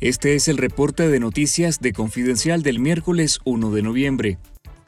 Este es el reporte de noticias de Confidencial del miércoles 1 de noviembre.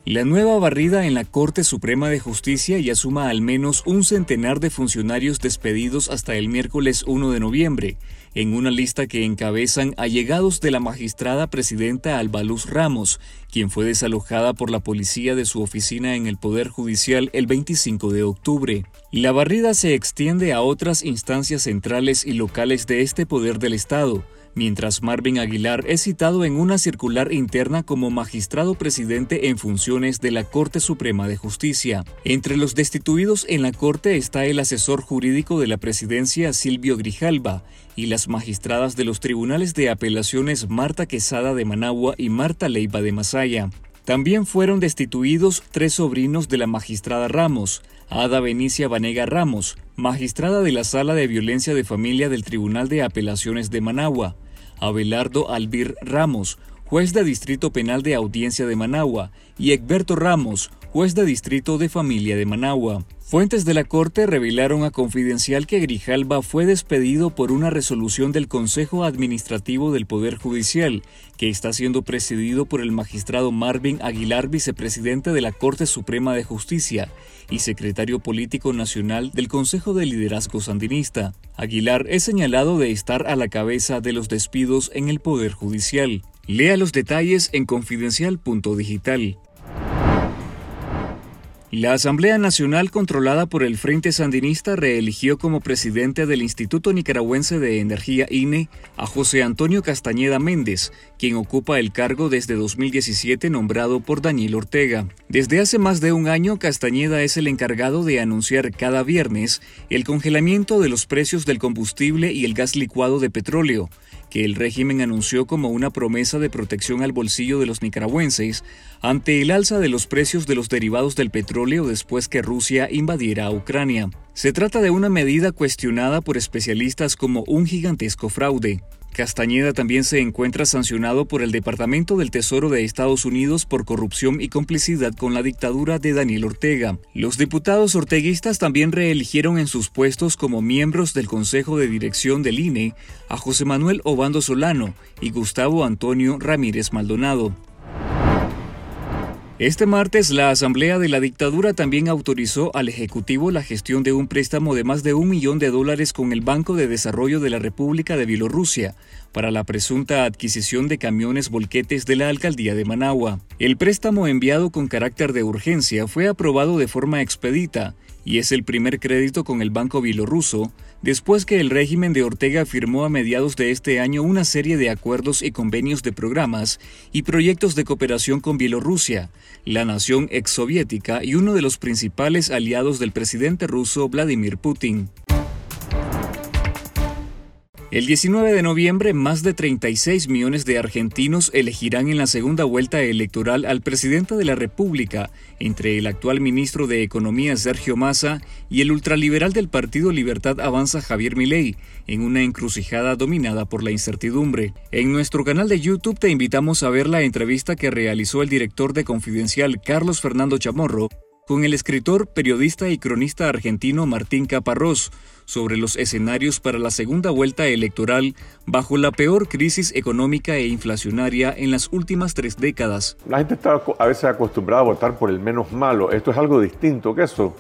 La nueva barrida en la Corte Suprema de Justicia ya suma al menos un centenar de funcionarios despedidos hasta el miércoles 1 de noviembre, en una lista que encabezan allegados de la magistrada presidenta Albaluz Ramos, quien fue desalojada por la policía de su oficina en el Poder Judicial el 25 de octubre. La barrida se extiende a otras instancias centrales y locales de este poder del Estado, mientras Marvin Aguilar es citado en una circular interna como magistrado presidente en funciones de la Corte Suprema de Justicia. Entre los destituidos en la Corte está el asesor jurídico de la presidencia Silvio Grijalba y las magistradas de los tribunales de apelaciones Marta Quesada de Managua y Marta Leiva de Masaya. También fueron destituidos tres sobrinos de la magistrada Ramos, Ada Benicia Vanega Ramos, magistrada de la Sala de Violencia de Familia del Tribunal de Apelaciones de Managua, Abelardo Albir Ramos, juez de Distrito Penal de Audiencia de Managua, y Egberto Ramos, juez de Distrito de Familia de Managua. Fuentes de la Corte revelaron a Confidencial que Grijalba fue despedido por una resolución del Consejo Administrativo del Poder Judicial, que está siendo presidido por el magistrado Marvin Aguilar, vicepresidente de la Corte Suprema de Justicia y secretario político nacional del Consejo de Liderazgo Sandinista. Aguilar es señalado de estar a la cabeza de los despidos en el Poder Judicial. Lea los detalles en confidencial.digital. La Asamblea Nacional controlada por el Frente Sandinista reeligió como presidente del Instituto Nicaragüense de Energía INE a José Antonio Castañeda Méndez, quien ocupa el cargo desde 2017 nombrado por Daniel Ortega. Desde hace más de un año, Castañeda es el encargado de anunciar cada viernes el congelamiento de los precios del combustible y el gas licuado de petróleo, que el régimen anunció como una promesa de protección al bolsillo de los nicaragüenses ante el alza de los precios de los derivados del petróleo después que Rusia invadiera a Ucrania. Se trata de una medida cuestionada por especialistas como un gigantesco fraude. Castañeda también se encuentra sancionado por el Departamento del Tesoro de Estados Unidos por corrupción y complicidad con la dictadura de Daniel Ortega. Los diputados orteguistas también reeligieron en sus puestos como miembros del Consejo de Dirección del INE a José Manuel Obando Solano y Gustavo Antonio Ramírez Maldonado. Este martes, la Asamblea de la Dictadura también autorizó al Ejecutivo la gestión de un préstamo de más de un millón de dólares con el Banco de Desarrollo de la República de Bielorrusia para la presunta adquisición de camiones volquetes de la Alcaldía de Managua. El préstamo enviado con carácter de urgencia fue aprobado de forma expedita y es el primer crédito con el Banco Bielorruso después que el régimen de Ortega firmó a mediados de este año una serie de acuerdos y convenios de programas y proyectos de cooperación con Bielorrusia, la nación exsoviética y uno de los principales aliados del presidente ruso Vladimir Putin. El 19 de noviembre, más de 36 millones de argentinos elegirán en la segunda vuelta electoral al presidente de la República, entre el actual ministro de Economía Sergio Massa y el ultraliberal del Partido Libertad Avanza Javier Milei, en una encrucijada dominada por la incertidumbre. En nuestro canal de YouTube te invitamos a ver la entrevista que realizó el director de Confidencial Carlos Fernando Chamorro con el escritor, periodista y cronista argentino Martín Caparrós sobre los escenarios para la segunda vuelta electoral bajo la peor crisis económica e inflacionaria en las últimas tres décadas. La gente está a veces acostumbrada a votar por el menos malo. Esto es algo distinto que eso.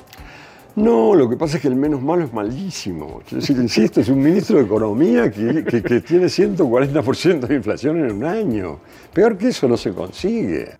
No, lo que pasa es que el menos malo es malísimo. Es decir, insisto, es un ministro de Economía que, que tiene 140% de inflación en un año. Peor que eso no se consigue.